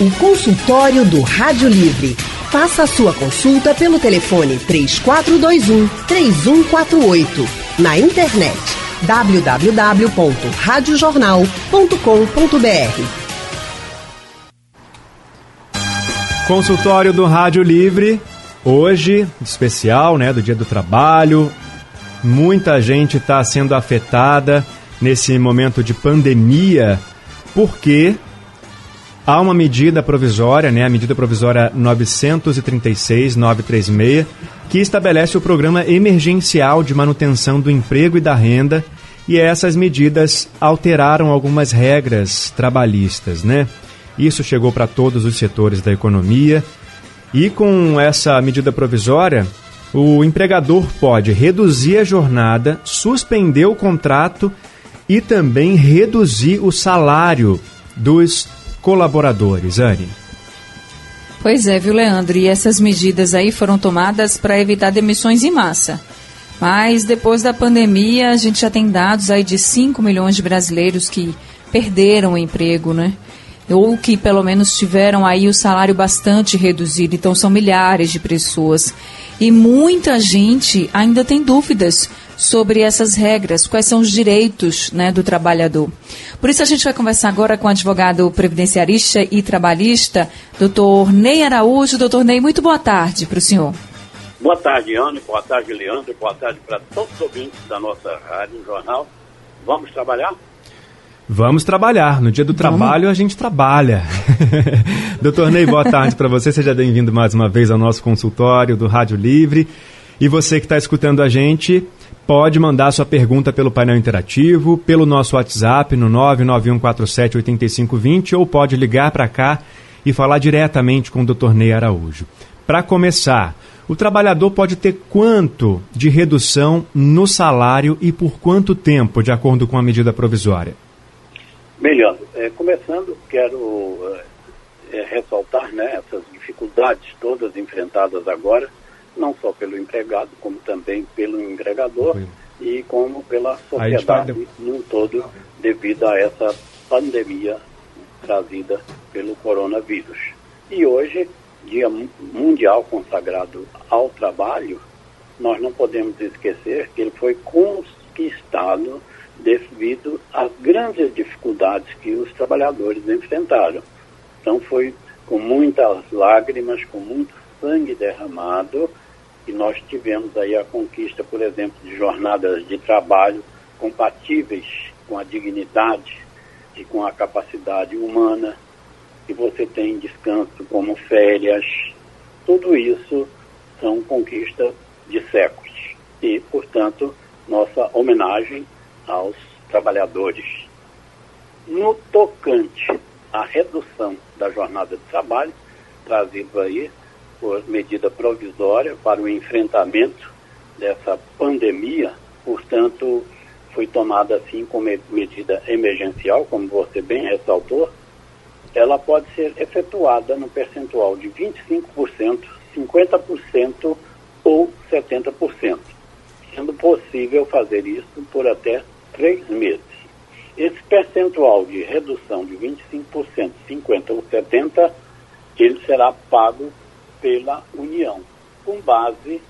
O consultório do Rádio Livre. Faça a sua consulta pelo telefone 3421 3148. Na internet www.radiojornal.com.br. Consultório do Rádio Livre. Hoje, especial, né, do Dia do Trabalho. Muita gente está sendo afetada nesse momento de pandemia, porque há uma medida provisória, né, a medida provisória 936-936, que estabelece o programa emergencial de manutenção do emprego e da renda, e essas medidas alteraram algumas regras trabalhistas, né? Isso chegou para todos os setores da economia, e com essa medida provisória, o empregador pode reduzir a jornada, suspender o contrato e também reduzir o salário dos colaboradores. Anne. Pois é, viu, Leandro? E essas medidas aí foram tomadas para evitar demissões em massa. Mas depois da pandemia, a gente já tem dados aí de 5 milhões de brasileiros que perderam o emprego, né? Ou que pelo menos tiveram aí o salário bastante reduzido. Então são milhares de pessoas. E muita gente ainda tem dúvidas sobre essas regras, quais são os direitos né, do trabalhador. Por isso a gente vai conversar agora com o advogado previdenciarista e trabalhista, doutor Ney Araújo. Doutor Ney, muito boa tarde para o senhor. Boa tarde, Ana. Boa tarde, Leandro. Boa tarde para todos os ouvintes da nossa rádio, jornal. Vamos trabalhar? Vamos trabalhar. No dia do trabalho Vamos. a gente trabalha. Doutor Ney, boa tarde para você. Seja bem-vindo mais uma vez ao nosso consultório do Rádio Livre. E você que está escutando a gente, pode mandar sua pergunta pelo painel interativo, pelo nosso WhatsApp no 991478520 ou pode ligar para cá e falar diretamente com o Dr. Ney Araújo. Para começar, o trabalhador pode ter quanto de redução no salário e por quanto tempo, de acordo com a medida provisória? Melhor, é, começando, quero é, é, ressaltar né, essas dificuldades todas enfrentadas agora não só pelo empregado, como também pelo empregador e como pela sociedade no todo, devido a essa pandemia trazida pelo coronavírus. E hoje, Dia Mundial consagrado ao trabalho, nós não podemos esquecer que ele foi conquistado devido às grandes dificuldades que os trabalhadores enfrentaram. Então foi com muitas lágrimas, com muito sangue derramado, nós tivemos aí a conquista, por exemplo, de jornadas de trabalho compatíveis com a dignidade e com a capacidade humana, e você tem descanso como férias, tudo isso são conquistas de séculos. E, portanto, nossa homenagem aos trabalhadores. No tocante à redução da jornada de trabalho, trazido aí por medida provisória para o enfrentamento dessa pandemia, portanto, foi tomada assim como medida emergencial, como você bem ressaltou, ela pode ser efetuada no percentual de 25%, 50% ou 70%, sendo possível fazer isso por até três meses. Esse percentual de redução de 25%, 50% ou 70%, ele será pago pela União, com base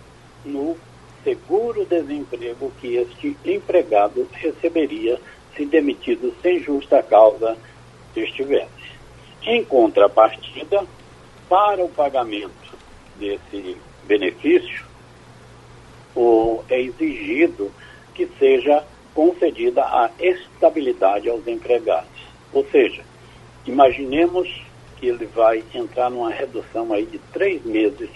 no seguro-desemprego que este empregado receberia se demitido sem justa causa estivesse. Em contrapartida, para o pagamento desse benefício, o, é exigido que seja concedida a estabilidade aos empregados. Ou seja, imaginemos que ele vai entrar numa redução aí de três meses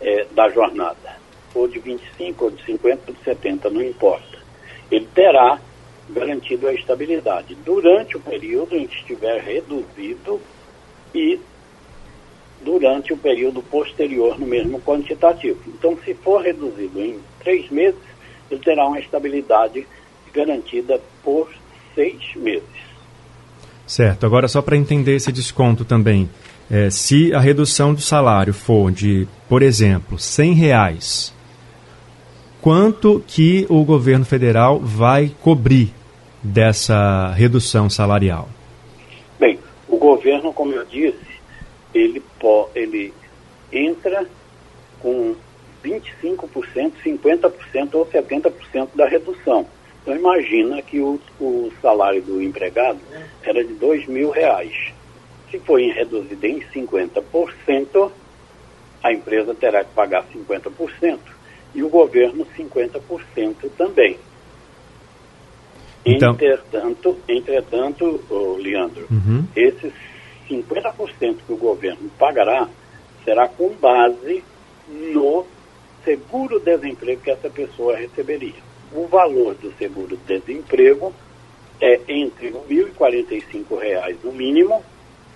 é, da jornada, ou de 25, ou de 50, ou de 70, não importa. Ele terá garantido a estabilidade durante o período em que estiver reduzido e durante o período posterior no mesmo quantitativo. Então, se for reduzido em três meses, ele terá uma estabilidade garantida por seis meses. Certo. Agora, só para entender esse desconto também, é, se a redução do salário for de, por exemplo, 100 reais, quanto que o governo federal vai cobrir dessa redução salarial? Bem, o governo, como eu disse, ele, ele entra com 25%, 50% ou 70% da redução. Então imagina que o, o salário do empregado era de dois mil reais. Se for reduzido em 50%, a empresa terá que pagar 50% e o governo 50% também. Então... Entretanto, entretanto oh, Leandro, uhum. esses 50% que o governo pagará será com base no seguro-desemprego que essa pessoa receberia. O valor do seguro-desemprego é entre R$ 1.045 no mínimo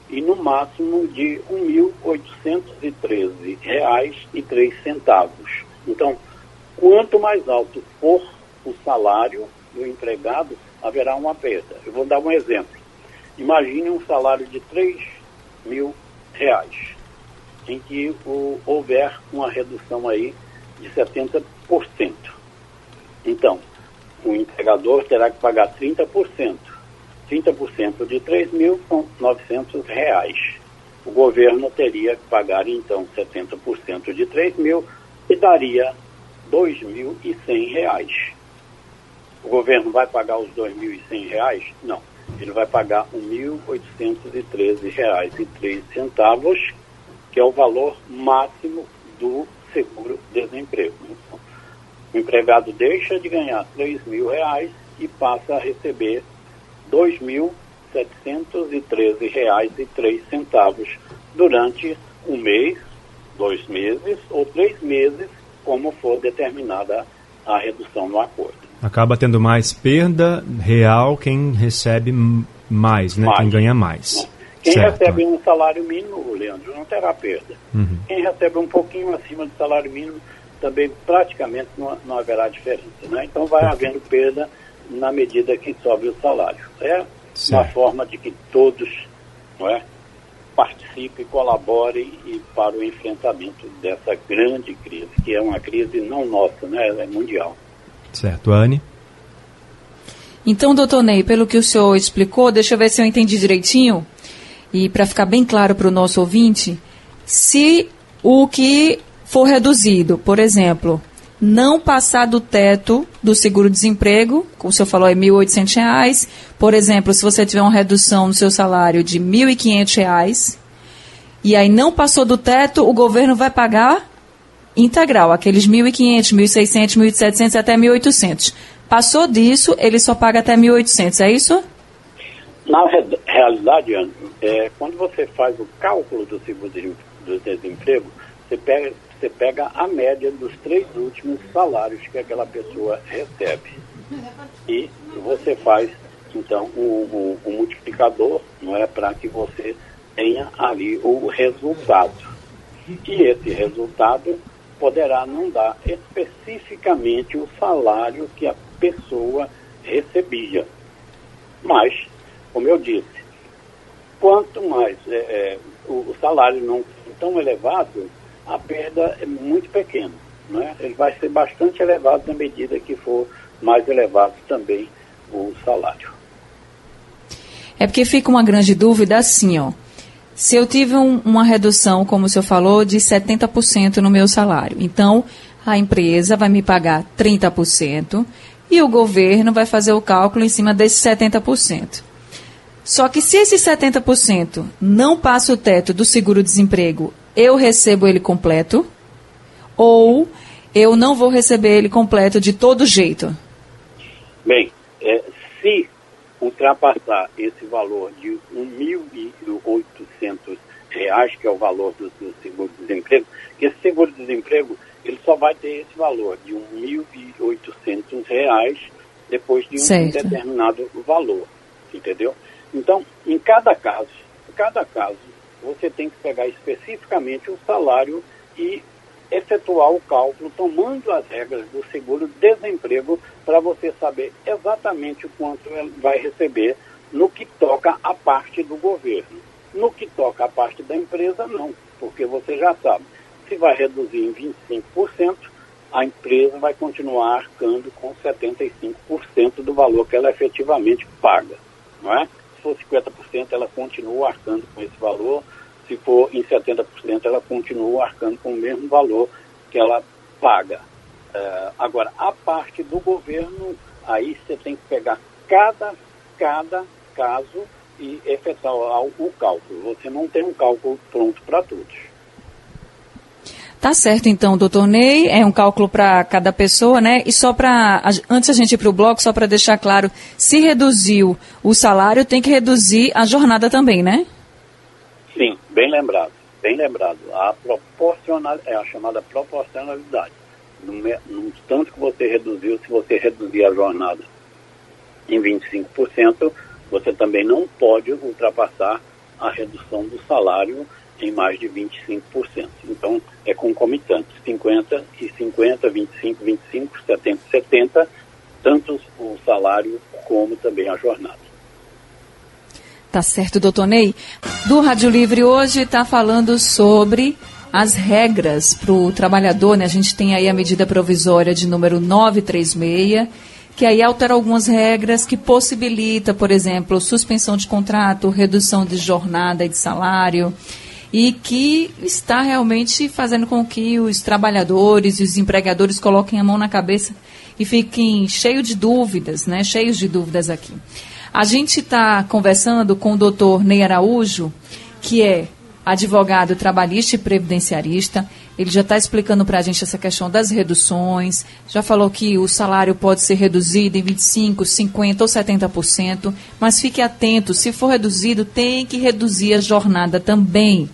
e no máximo de R$ 1.813,03. Então, quanto mais alto for o salário do empregado, haverá uma perda. Eu vou dar um exemplo. Imagine um salário de R$ reais, em que o, houver uma redução aí de 70%. Então, o empregador terá que pagar 30%. 30% de 3 mil são 900 reais. O governo teria que pagar, então, 70% de 3 mil e daria 2.100 reais. O governo vai pagar os 2.100 reais? Não. Ele vai pagar R$ 1.813,03, que é o valor máximo do seguro-desemprego. O empregado deixa de ganhar R$ mil reais e passa a receber R$ 2.713,03 durante um mês, dois meses ou três meses, como for determinada a redução no acordo. Acaba tendo mais perda real quem recebe mais, né? Mais. Quem ganha mais. Quem certo. recebe um salário mínimo, Leandro, não terá perda. Uhum. Quem recebe um pouquinho acima do salário mínimo também praticamente não, não haverá diferença. Né? Então vai havendo perda na medida que sobe o salário. É certo. uma forma de que todos não é, participem, colaborem e para o enfrentamento dessa grande crise, que é uma crise não nossa, né? ela é mundial. Certo, Anne? Então, doutor Ney, pelo que o senhor explicou, deixa eu ver se eu entendi direitinho, e para ficar bem claro para o nosso ouvinte, se o que for reduzido, por exemplo, não passar do teto do seguro-desemprego, como o senhor falou, é R$ 1.800. Por exemplo, se você tiver uma redução no seu salário de R$ 1.500, e aí não passou do teto, o governo vai pagar integral, aqueles 1.500, 1.600, 1.700 até 1.800. Passou disso, ele só paga até 1.800, é isso? Na realidade, Ana, é, quando você faz o cálculo do seguro-desemprego, você pega você pega a média dos três últimos salários que aquela pessoa recebe. E você faz, então, o, multiplicador, não é para que você tenha ali o resultado. E esse resultado poderá não dar especificamente o salário que a pessoa recebia. Mas, como eu disse, quanto mais é, é, o, o salário não tão elevado, a perda é muito pequena. Né? Ele vai ser bastante elevado na medida que for mais elevado também o salário. É porque fica uma grande dúvida assim, ó. Se eu tive um, uma redução, como o senhor falou, de 70% no meu salário, então a empresa vai me pagar 30% e o governo vai fazer o cálculo em cima desses 70%. Só que se esse 70% não passa o teto do seguro-desemprego eu recebo ele completo ou eu não vou receber ele completo de todo jeito? Bem, é, se ultrapassar esse valor de R$ 1.800, que é o valor do, do seguro-desemprego, esse seguro-desemprego ele só vai ter esse valor de R$ 1.800 depois de um certo. determinado valor, entendeu? Então, em cada caso, em cada caso, você tem que pegar especificamente o salário e efetuar o cálculo tomando as regras do seguro-desemprego para você saber exatamente quanto ele vai receber no que toca a parte do governo. No que toca a parte da empresa, não, porque você já sabe, se vai reduzir em 25%, a empresa vai continuar arcando com 75% do valor que ela efetivamente paga, não é? For 50%, ela continua arcando com esse valor, se for em 70%, ela continua arcando com o mesmo valor que ela paga. Uh, agora, a parte do governo, aí você tem que pegar cada, cada caso e efetuar o cálculo. Você não tem um cálculo pronto para todos. Tá certo, então, doutor Ney, é um cálculo para cada pessoa, né? E só para, antes a gente ir para o bloco, só para deixar claro, se reduziu o salário, tem que reduzir a jornada também, né? Sim, bem lembrado, bem lembrado. A proporcional, é a chamada proporcionalidade. No, no tanto que você reduziu, se você reduzir a jornada em 25%, você também não pode ultrapassar a redução do salário em mais de 25%. Então, é concomitante, 50 e 50, 25, 25, 70, 70, tanto o salário como também a jornada. Tá certo, doutor Ney. Do Rádio Livre hoje está falando sobre as regras para o trabalhador, né? A gente tem aí a medida provisória de número 936, que aí altera algumas regras que possibilita, por exemplo, suspensão de contrato, redução de jornada e de salário e que está realmente fazendo com que os trabalhadores e os empregadores coloquem a mão na cabeça e fiquem cheios de dúvidas, né? Cheios de dúvidas aqui. A gente está conversando com o doutor Ney Araújo, que é advogado trabalhista e previdenciarista. Ele já está explicando para a gente essa questão das reduções, já falou que o salário pode ser reduzido em 25%, 50% ou 70%, mas fique atento, se for reduzido, tem que reduzir a jornada também.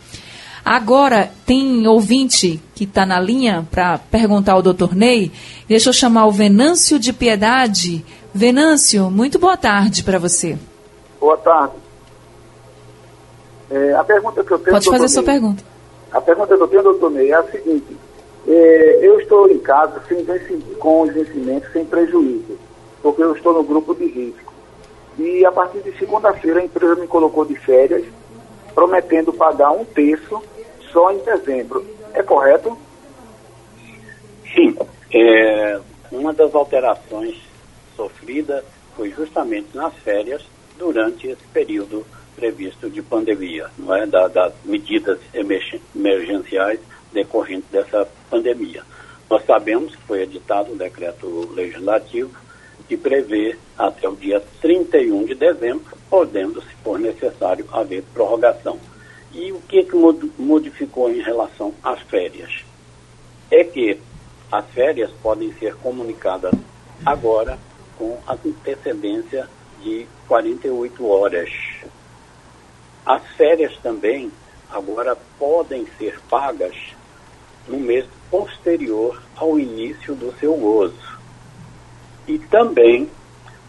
Agora, tem ouvinte que está na linha para perguntar ao doutor Ney. Deixa eu chamar o Venâncio de Piedade. Venâncio, muito boa tarde para você. Boa tarde. É, a pergunta que eu tenho. Pode fazer a sua pergunta. A pergunta que eu tenho, doutor Ney, é a seguinte: é, eu estou em casa sem com os vencimentos sem prejuízo, porque eu estou no grupo de risco. E a partir de segunda-feira a empresa me colocou de férias, prometendo pagar um terço só em dezembro. É correto? Sim. É, uma das alterações sofridas foi justamente nas férias durante esse período previsto de pandemia, não é? Da, das medidas emergenciais decorrentes dessa pandemia. Nós sabemos que foi editado um decreto legislativo que prevê até o dia 31 de dezembro, podendo, se for necessário, haver prorrogação. E o que, que modificou em relação às férias? É que as férias podem ser comunicadas agora com antecedência de 48 horas. As férias também agora podem ser pagas no mês posterior ao início do seu gozo. E também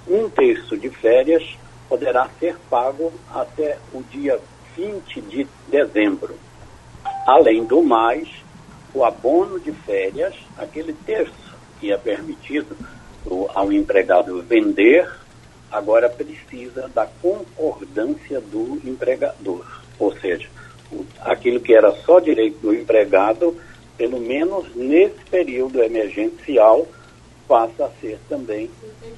um terço de férias poderá ser pago até o dia 20 de dezembro. Além do mais, o abono de férias, aquele terço que é permitido ao empregado vender, agora precisa da concordância do empregador. Ou seja, aquilo que era só direito do empregado, pelo menos nesse período emergencial, passa a ser também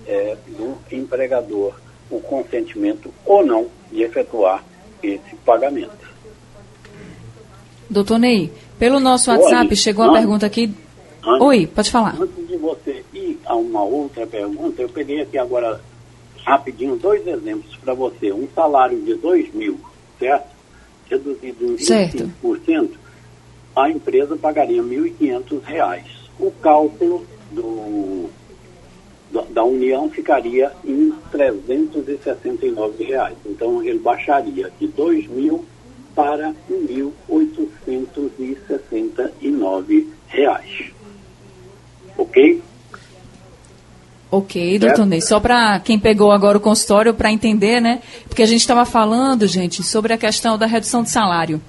é, do empregador o consentimento ou não de efetuar esse pagamento. Doutor Ney, pelo nosso WhatsApp Oi, chegou a pergunta aqui. Antes, Oi, pode falar. Antes de você ir a uma outra pergunta, eu peguei aqui agora rapidinho dois exemplos para você. Um salário de 2 mil, certo? Reduzido em 25%, a empresa pagaria R$ 1.500. O cálculo do da União ficaria em 369 reais. Então ele baixaria de 2 mil para 1.869 reais. Ok? Ok, doutor Ney. Só para quem pegou agora o consultório para entender, né? Porque a gente estava falando, gente, sobre a questão da redução de salário.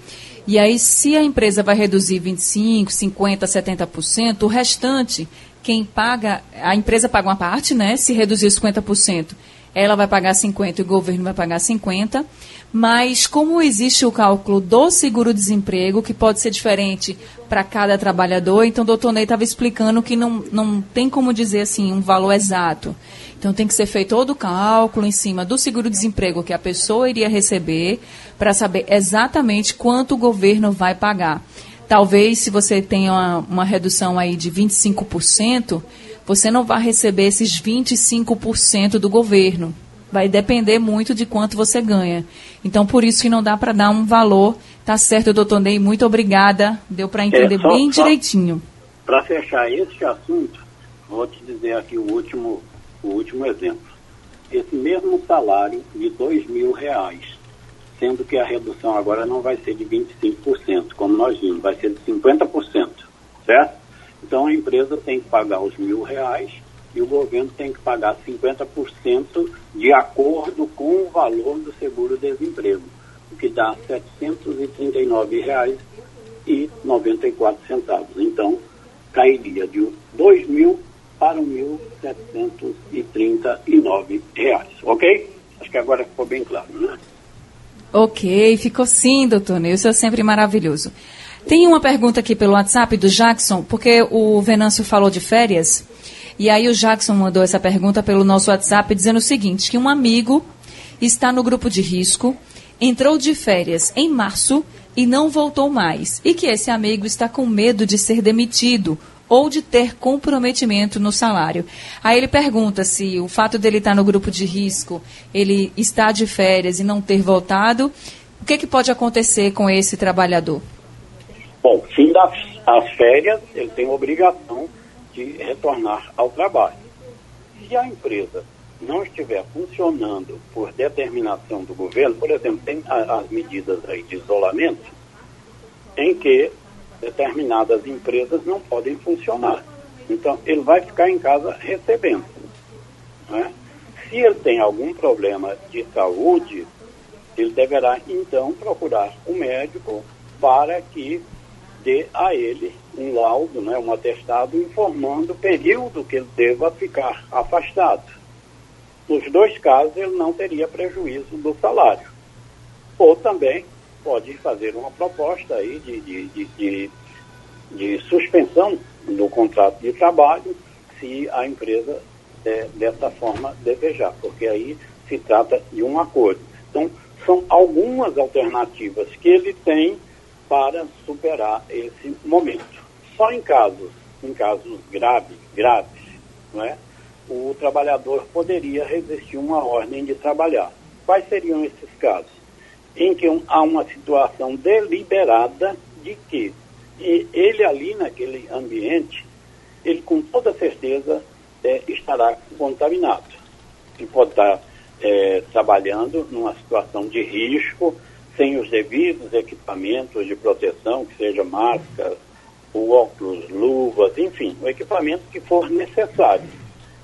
E aí, se a empresa vai reduzir 25, 50, 70%, o restante quem paga, a empresa paga uma parte, né? Se reduzir 50%, ela vai pagar 50 e o governo vai pagar 50. Mas como existe o cálculo do seguro-desemprego, que pode ser diferente para cada trabalhador, então o doutor Ney estava explicando que não, não tem como dizer assim um valor exato. Então tem que ser feito todo o cálculo em cima do seguro-desemprego que a pessoa iria receber para saber exatamente quanto o governo vai pagar. Talvez se você tenha uma, uma redução aí de 25%, você não vai receber esses 25% do governo vai depender muito de quanto você ganha. Então, por isso que não dá para dar um valor. Tá certo, doutor Ney, muito obrigada. Deu para entender é, só, bem só direitinho. Para fechar esse assunto, vou te dizer aqui o último, o último exemplo. Esse mesmo salário de dois mil reais, sendo que a redução agora não vai ser de 25%, como nós vimos, vai ser de 50%, certo? Então a empresa tem que pagar os mil reais e o governo tem que pagar 50% de acordo com o valor do seguro-desemprego, o que dá R$ 739,94. Então, cairia de R$ 2.000 para R$ 1.739, ok? Acho que agora ficou bem claro, né? Ok, ficou sim, doutor. Isso é sempre maravilhoso. Tem uma pergunta aqui pelo WhatsApp do Jackson, porque o Venâncio falou de férias. E aí o Jackson mandou essa pergunta pelo nosso WhatsApp dizendo o seguinte, que um amigo está no grupo de risco, entrou de férias em março e não voltou mais. E que esse amigo está com medo de ser demitido ou de ter comprometimento no salário. Aí ele pergunta se o fato dele estar no grupo de risco, ele está de férias e não ter voltado, o que, que pode acontecer com esse trabalhador? Fim das férias, ele tem obrigação de retornar ao trabalho. Se a empresa não estiver funcionando por determinação do governo, por exemplo, tem as medidas aí de isolamento, em que determinadas empresas não podem funcionar. Então, ele vai ficar em casa recebendo. Né? Se ele tem algum problema de saúde, ele deverá então procurar um médico para que dê a ele um laudo, né, um atestado informando o período que ele deva ficar afastado. Nos dois casos, ele não teria prejuízo do salário. Ou também pode fazer uma proposta aí de, de, de, de, de suspensão do contrato de trabalho se a empresa é, dessa forma desejar, porque aí se trata de um acordo. Então, são algumas alternativas que ele tem para superar esse momento. Só em casos, em casos graves, graves, não é? o trabalhador poderia resistir uma ordem de trabalhar. Quais seriam esses casos? Em que um, há uma situação deliberada de que ele ali naquele ambiente, ele com toda certeza é, estará contaminado. Ele pode estar é, trabalhando numa situação de risco, sem os devidos equipamentos de proteção, que seja máscara, óculos, luvas, enfim, o equipamento que for necessário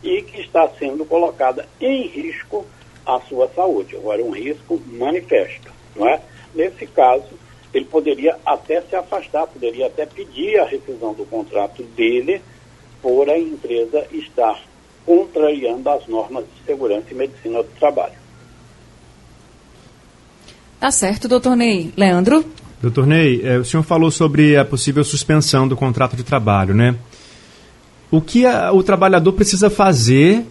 e que está sendo colocada em risco a sua saúde. Agora, um risco manifesto, não é? Nesse caso, ele poderia até se afastar, poderia até pedir a rescisão do contrato dele por a empresa estar contrariando as normas de segurança e medicina do trabalho. Tá certo, doutor Ney. Leandro? Doutor Ney, é, o senhor falou sobre a possível suspensão do contrato de trabalho, né? O que a, o trabalhador precisa fazer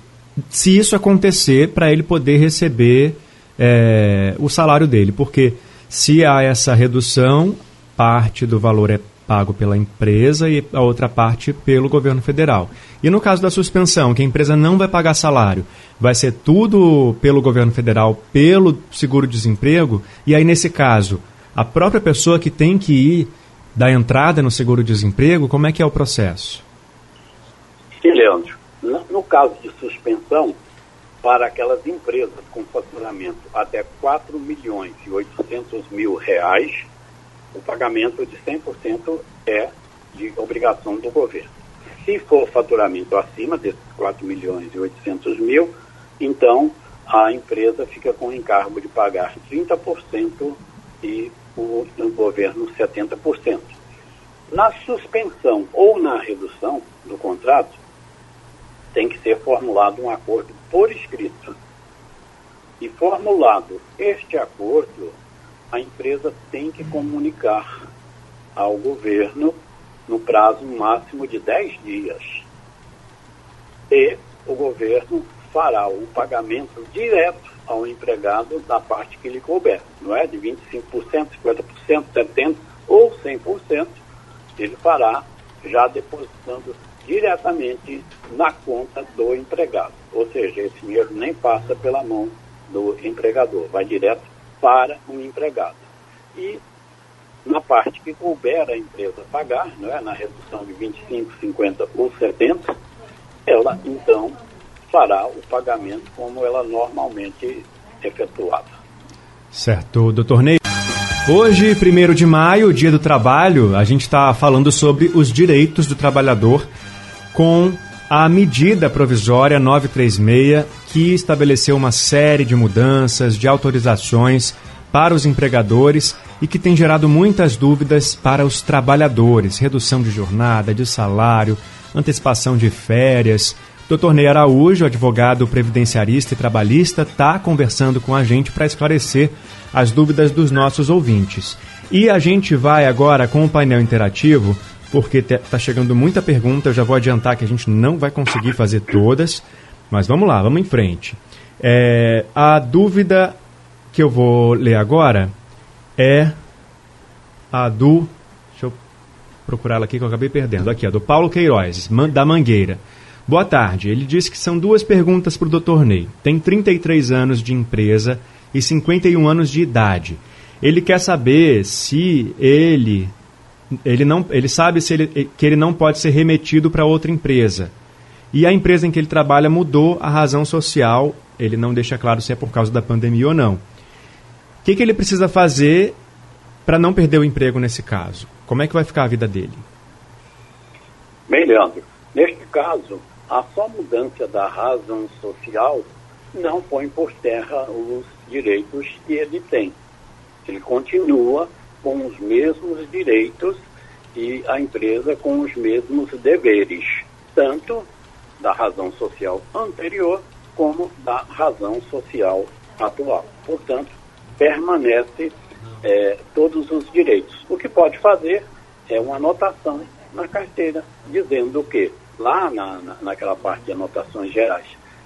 se isso acontecer para ele poder receber é, o salário dele? Porque se há essa redução, parte do valor é pago pela empresa e a outra parte pelo governo federal. E no caso da suspensão, que a empresa não vai pagar salário, vai ser tudo pelo governo federal, pelo seguro-desemprego, e aí nesse caso, a própria pessoa que tem que ir dar entrada no seguro-desemprego, como é que é o processo? Sim, Leandro. No caso de suspensão, para aquelas empresas com faturamento até 4 milhões e 800 mil reais, o pagamento de 100% é de obrigação do governo. Se for faturamento acima desses 4 milhões e 800 mil, então a empresa fica com o encargo de pagar 30% e o, o governo 70%. Na suspensão ou na redução do contrato, tem que ser formulado um acordo por escrito E formulado este acordo, a empresa tem que comunicar ao governo no prazo máximo de 10 dias. E o governo fará o pagamento direto ao empregado da parte que lhe couber, não é? De 25%, 50%, 70% ou 100%, ele fará já depositando diretamente na conta do empregado. Ou seja, esse dinheiro nem passa pela mão do empregador, vai direto para o empregado. E na parte que couber a empresa pagar, não é? na redução de 25, 50 ou 70, ela então fará o pagamento como ela normalmente efetuava. Certo, doutor Ney. Hoje, 1 de maio, dia do trabalho, a gente está falando sobre os direitos do trabalhador com a medida provisória 936, que estabeleceu uma série de mudanças, de autorizações para os empregadores e que tem gerado muitas dúvidas para os trabalhadores. Redução de jornada, de salário, antecipação de férias. Dr. Ney Araújo, advogado previdenciarista e trabalhista, está conversando com a gente para esclarecer as dúvidas dos nossos ouvintes. E a gente vai agora com o painel interativo porque está chegando muita pergunta. Eu já vou adiantar que a gente não vai conseguir fazer todas, mas vamos lá, vamos em frente. É, a dúvida que eu vou ler agora é a do. Deixa eu procurar ela aqui que eu acabei perdendo. Aqui, a do Paulo Queiroz, da Mangueira. Boa tarde. Ele disse que são duas perguntas para o Dr. Ney. Tem 33 anos de empresa e 51 anos de idade. Ele quer saber se ele ele não ele sabe se ele, que ele não pode ser remetido para outra empresa. E a empresa em que ele trabalha mudou a razão social, ele não deixa claro se é por causa da pandemia ou não. O que, que ele precisa fazer para não perder o emprego nesse caso? Como é que vai ficar a vida dele? Bem, Leandro, neste caso, a só mudança da razão social não põe por terra os direitos que ele tem. Ele continua com os mesmos direitos e a empresa com os mesmos deveres, tanto da razão social anterior como da razão social atual. Portanto, permanece é, todos os direitos. O que pode fazer é uma anotação na carteira dizendo que lá na, na, naquela parte de anotações gerais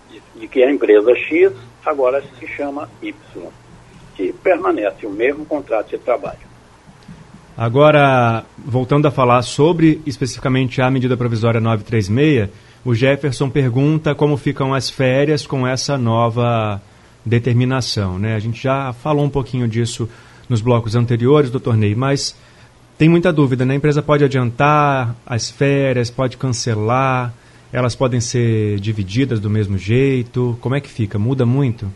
de, de que a empresa X agora se chama Y, que permanece o mesmo contrato de trabalho. Agora, voltando a falar sobre especificamente a medida provisória 936, o Jefferson pergunta como ficam as férias com essa nova determinação. Né? A gente já falou um pouquinho disso nos blocos anteriores do torneio, mas tem muita dúvida. Né? A empresa pode adiantar as férias, pode cancelar, elas podem ser divididas do mesmo jeito. Como é que fica? Muda muito?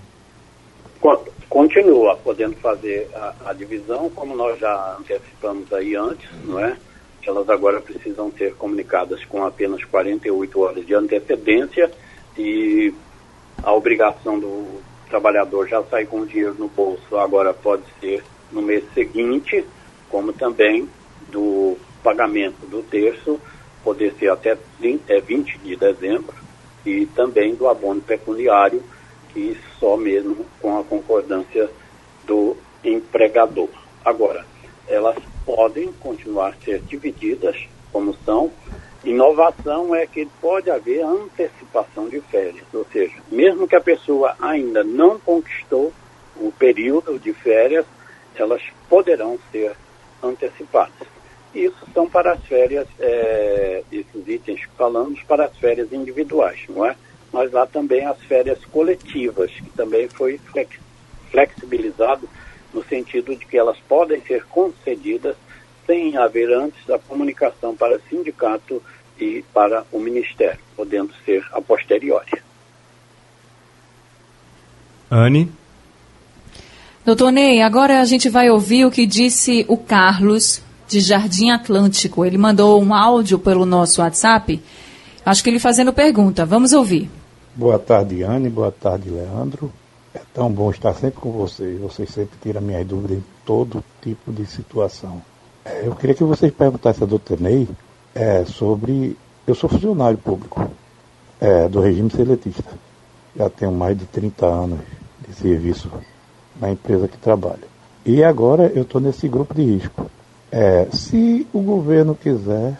Continua podendo fazer a, a, divisão, como nós já antecipamos aí antes, não é? Elas agora precisam ser comunicadas com apenas 48 horas de antecedência e a obrigação do trabalhador já sair com o dinheiro no bolso agora pode ser no mês seguinte, como também do pagamento do terço poder ser até 20, é, 20 de dezembro e também do abono pecuniário só mesmo com a concordância do empregador. Agora, elas podem continuar a ser divididas como são. Inovação é que pode haver antecipação de férias, ou seja, mesmo que a pessoa ainda não conquistou o período de férias, elas poderão ser antecipadas. Isso são para as férias, é, esses itens que falamos, para as férias individuais, não é? Mas há também as férias coletivas, que também foi flex, flexibilizado no sentido de que elas podem ser concedidas sem haver antes a comunicação para o sindicato e para o Ministério, podendo ser a posteriori. Anne? Doutor Ney, agora a gente vai ouvir o que disse o Carlos de Jardim Atlântico. Ele mandou um áudio pelo nosso WhatsApp. Acho que ele fazendo pergunta. Vamos ouvir. Boa tarde, Anne. Boa tarde, Leandro. É tão bom estar sempre com vocês. Vocês sempre tiram minhas dúvidas em todo tipo de situação. É, eu queria que vocês perguntassem a doutor Ney é, sobre. Eu sou funcionário público é, do regime seletista. Já tenho mais de 30 anos de serviço na empresa que trabalha. E agora eu estou nesse grupo de risco. É, se o governo quiser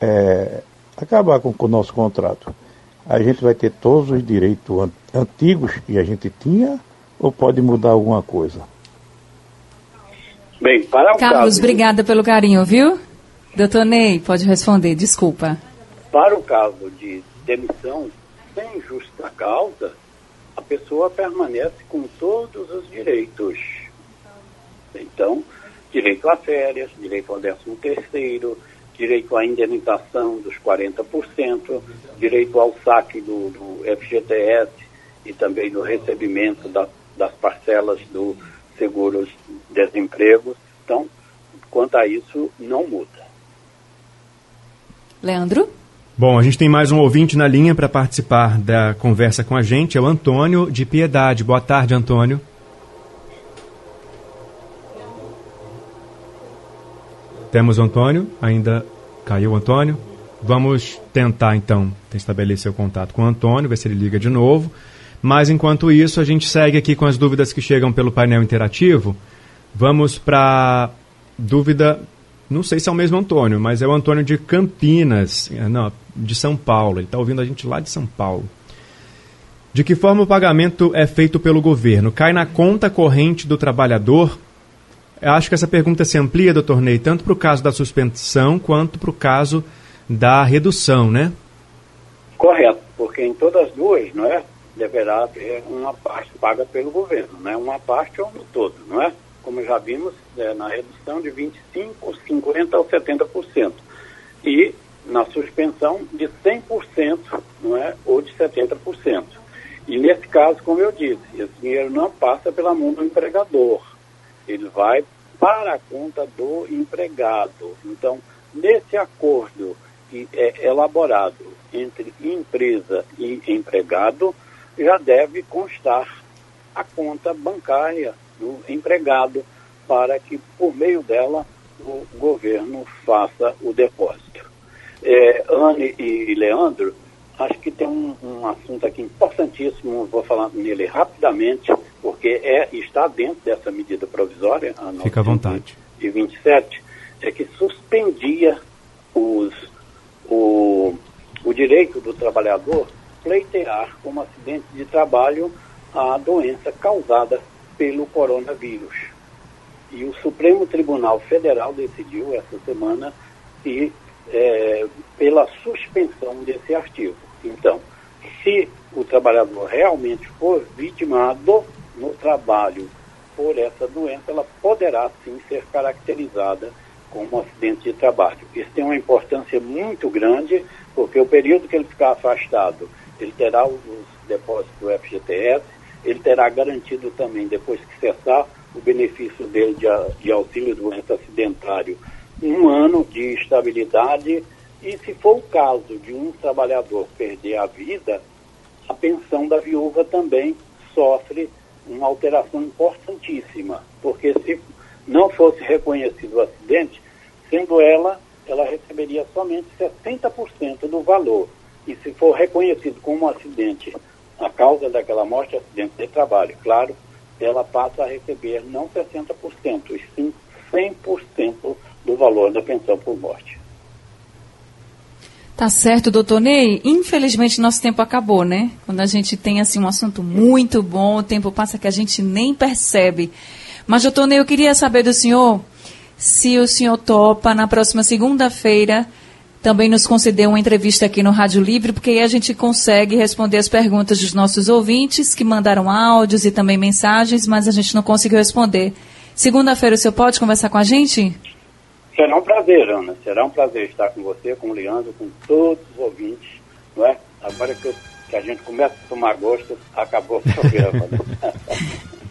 é, acabar com o nosso contrato, a gente vai ter todos os direitos antigos que a gente tinha ou pode mudar alguma coisa? Bem, para o Carlos, caso, obrigada pelo carinho, viu? Doutor Ney, pode responder, desculpa. Para o caso de demissão sem justa causa, a pessoa permanece com todos os direitos. Então, direito a férias, direito ao décimo terceiro, direito à indenização dos 40%, direito ao saque do, do FGTS e também no recebimento da, das parcelas do seguros desemprego. Então, quanto a isso, não muda. Leandro? Bom, a gente tem mais um ouvinte na linha para participar da conversa com a gente, é o Antônio de Piedade. Boa tarde, Antônio. Temos o Antônio, ainda caiu o Antônio. Vamos tentar então estabelecer o contato com o Antônio, ver se ele liga de novo. Mas enquanto isso, a gente segue aqui com as dúvidas que chegam pelo painel interativo. Vamos para dúvida, não sei se é o mesmo Antônio, mas é o Antônio de Campinas, é, não, de São Paulo. Ele está ouvindo a gente lá de São Paulo. De que forma o pagamento é feito pelo governo? Cai na conta corrente do trabalhador acho que essa pergunta se amplia, doutor Ney, tanto para o caso da suspensão quanto para o caso da redução, né? Correto, porque em todas as duas, não é? Deverá ter uma parte paga pelo governo, né? Uma parte ou no todo, não é? Como já vimos, é, na redução de 25%, 50% ou 70%. E na suspensão de 100%, não é? Ou de 70%. E nesse caso, como eu disse, esse dinheiro não passa pela mão do empregador ele vai para a conta do empregado. Então, nesse acordo que é elaborado entre empresa e empregado, já deve constar a conta bancária do empregado para que, por meio dela, o governo faça o depósito. É, Anne e Leandro, acho que tem um, um assunto aqui importantíssimo, vou falar nele rapidamente, porque é, está dentro dessa medida provisória, a Fica à vontade. de 27, é que suspendia os, o, o direito do trabalhador pleitear como acidente de trabalho a doença causada pelo coronavírus. E o Supremo Tribunal Federal decidiu essa semana e é, pela suspensão desse artigo. Então, se o trabalhador realmente for vitimado no trabalho por essa doença, ela poderá sim ser caracterizada como um acidente de trabalho. Isso tem uma importância muito grande, porque o período que ele ficar afastado, ele terá os depósitos do FGTS, ele terá garantido também, depois que cessar, o benefício dele de, de auxílio doença acidentário, um ano de estabilidade, e se for o caso de um trabalhador perder a vida, a pensão da viúva também sofre uma alteração importantíssima, porque se não fosse reconhecido o acidente, sendo ela, ela receberia somente 60% do valor. E se for reconhecido como um acidente, a causa daquela morte, acidente de trabalho, claro, ela passa a receber não 60%, e sim 100% do valor da pensão por morte. Tá certo, doutor Ney. Infelizmente, nosso tempo acabou, né? Quando a gente tem assim um assunto muito bom, o tempo passa que a gente nem percebe. Mas, doutor Ney, eu queria saber do senhor se o senhor topa na próxima segunda-feira também nos conceder uma entrevista aqui no Rádio Livre, porque aí a gente consegue responder as perguntas dos nossos ouvintes que mandaram áudios e também mensagens, mas a gente não conseguiu responder. Segunda-feira o senhor pode conversar com a gente? Será um prazer, Ana. Será um prazer estar com você, com o Leandro, com todos os ouvintes, não é? Agora que, eu, que a gente começa a tomar gosto, acabou o programa. Né?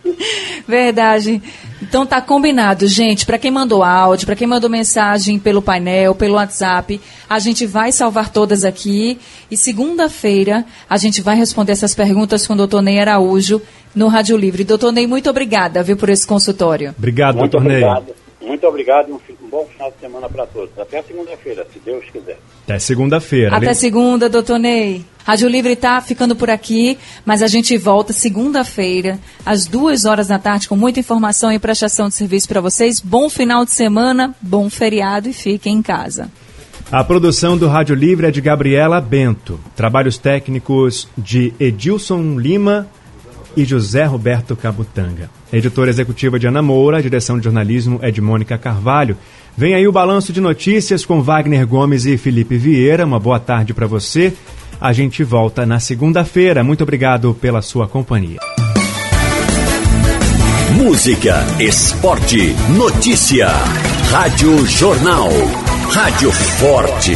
Verdade. Então tá combinado, gente. Para quem mandou áudio, para quem mandou mensagem pelo painel, pelo WhatsApp, a gente vai salvar todas aqui. E segunda-feira a gente vai responder essas perguntas com o doutor Ney Araújo no Rádio Livre. Doutor Ney, muito obrigada, viu, por esse consultório. Obrigado, muito doutor Ney. Muito obrigado e um, um bom final de semana para todos. Até segunda-feira, se Deus quiser. Até segunda-feira. Até segunda, doutor Ney. Rádio Livre está ficando por aqui, mas a gente volta segunda-feira, às duas horas da tarde, com muita informação e prestação de serviço para vocês. Bom final de semana, bom feriado e fiquem em casa. A produção do Rádio Livre é de Gabriela Bento. Trabalhos técnicos de Edilson Lima e José Roberto Cabutanga. Editora executiva de Ana Moura, direção de jornalismo é de Mônica Carvalho. Vem aí o balanço de notícias com Wagner Gomes e Felipe Vieira. Uma boa tarde para você. A gente volta na segunda-feira. Muito obrigado pela sua companhia. Música, esporte, notícia. Rádio Jornal. Rádio Forte.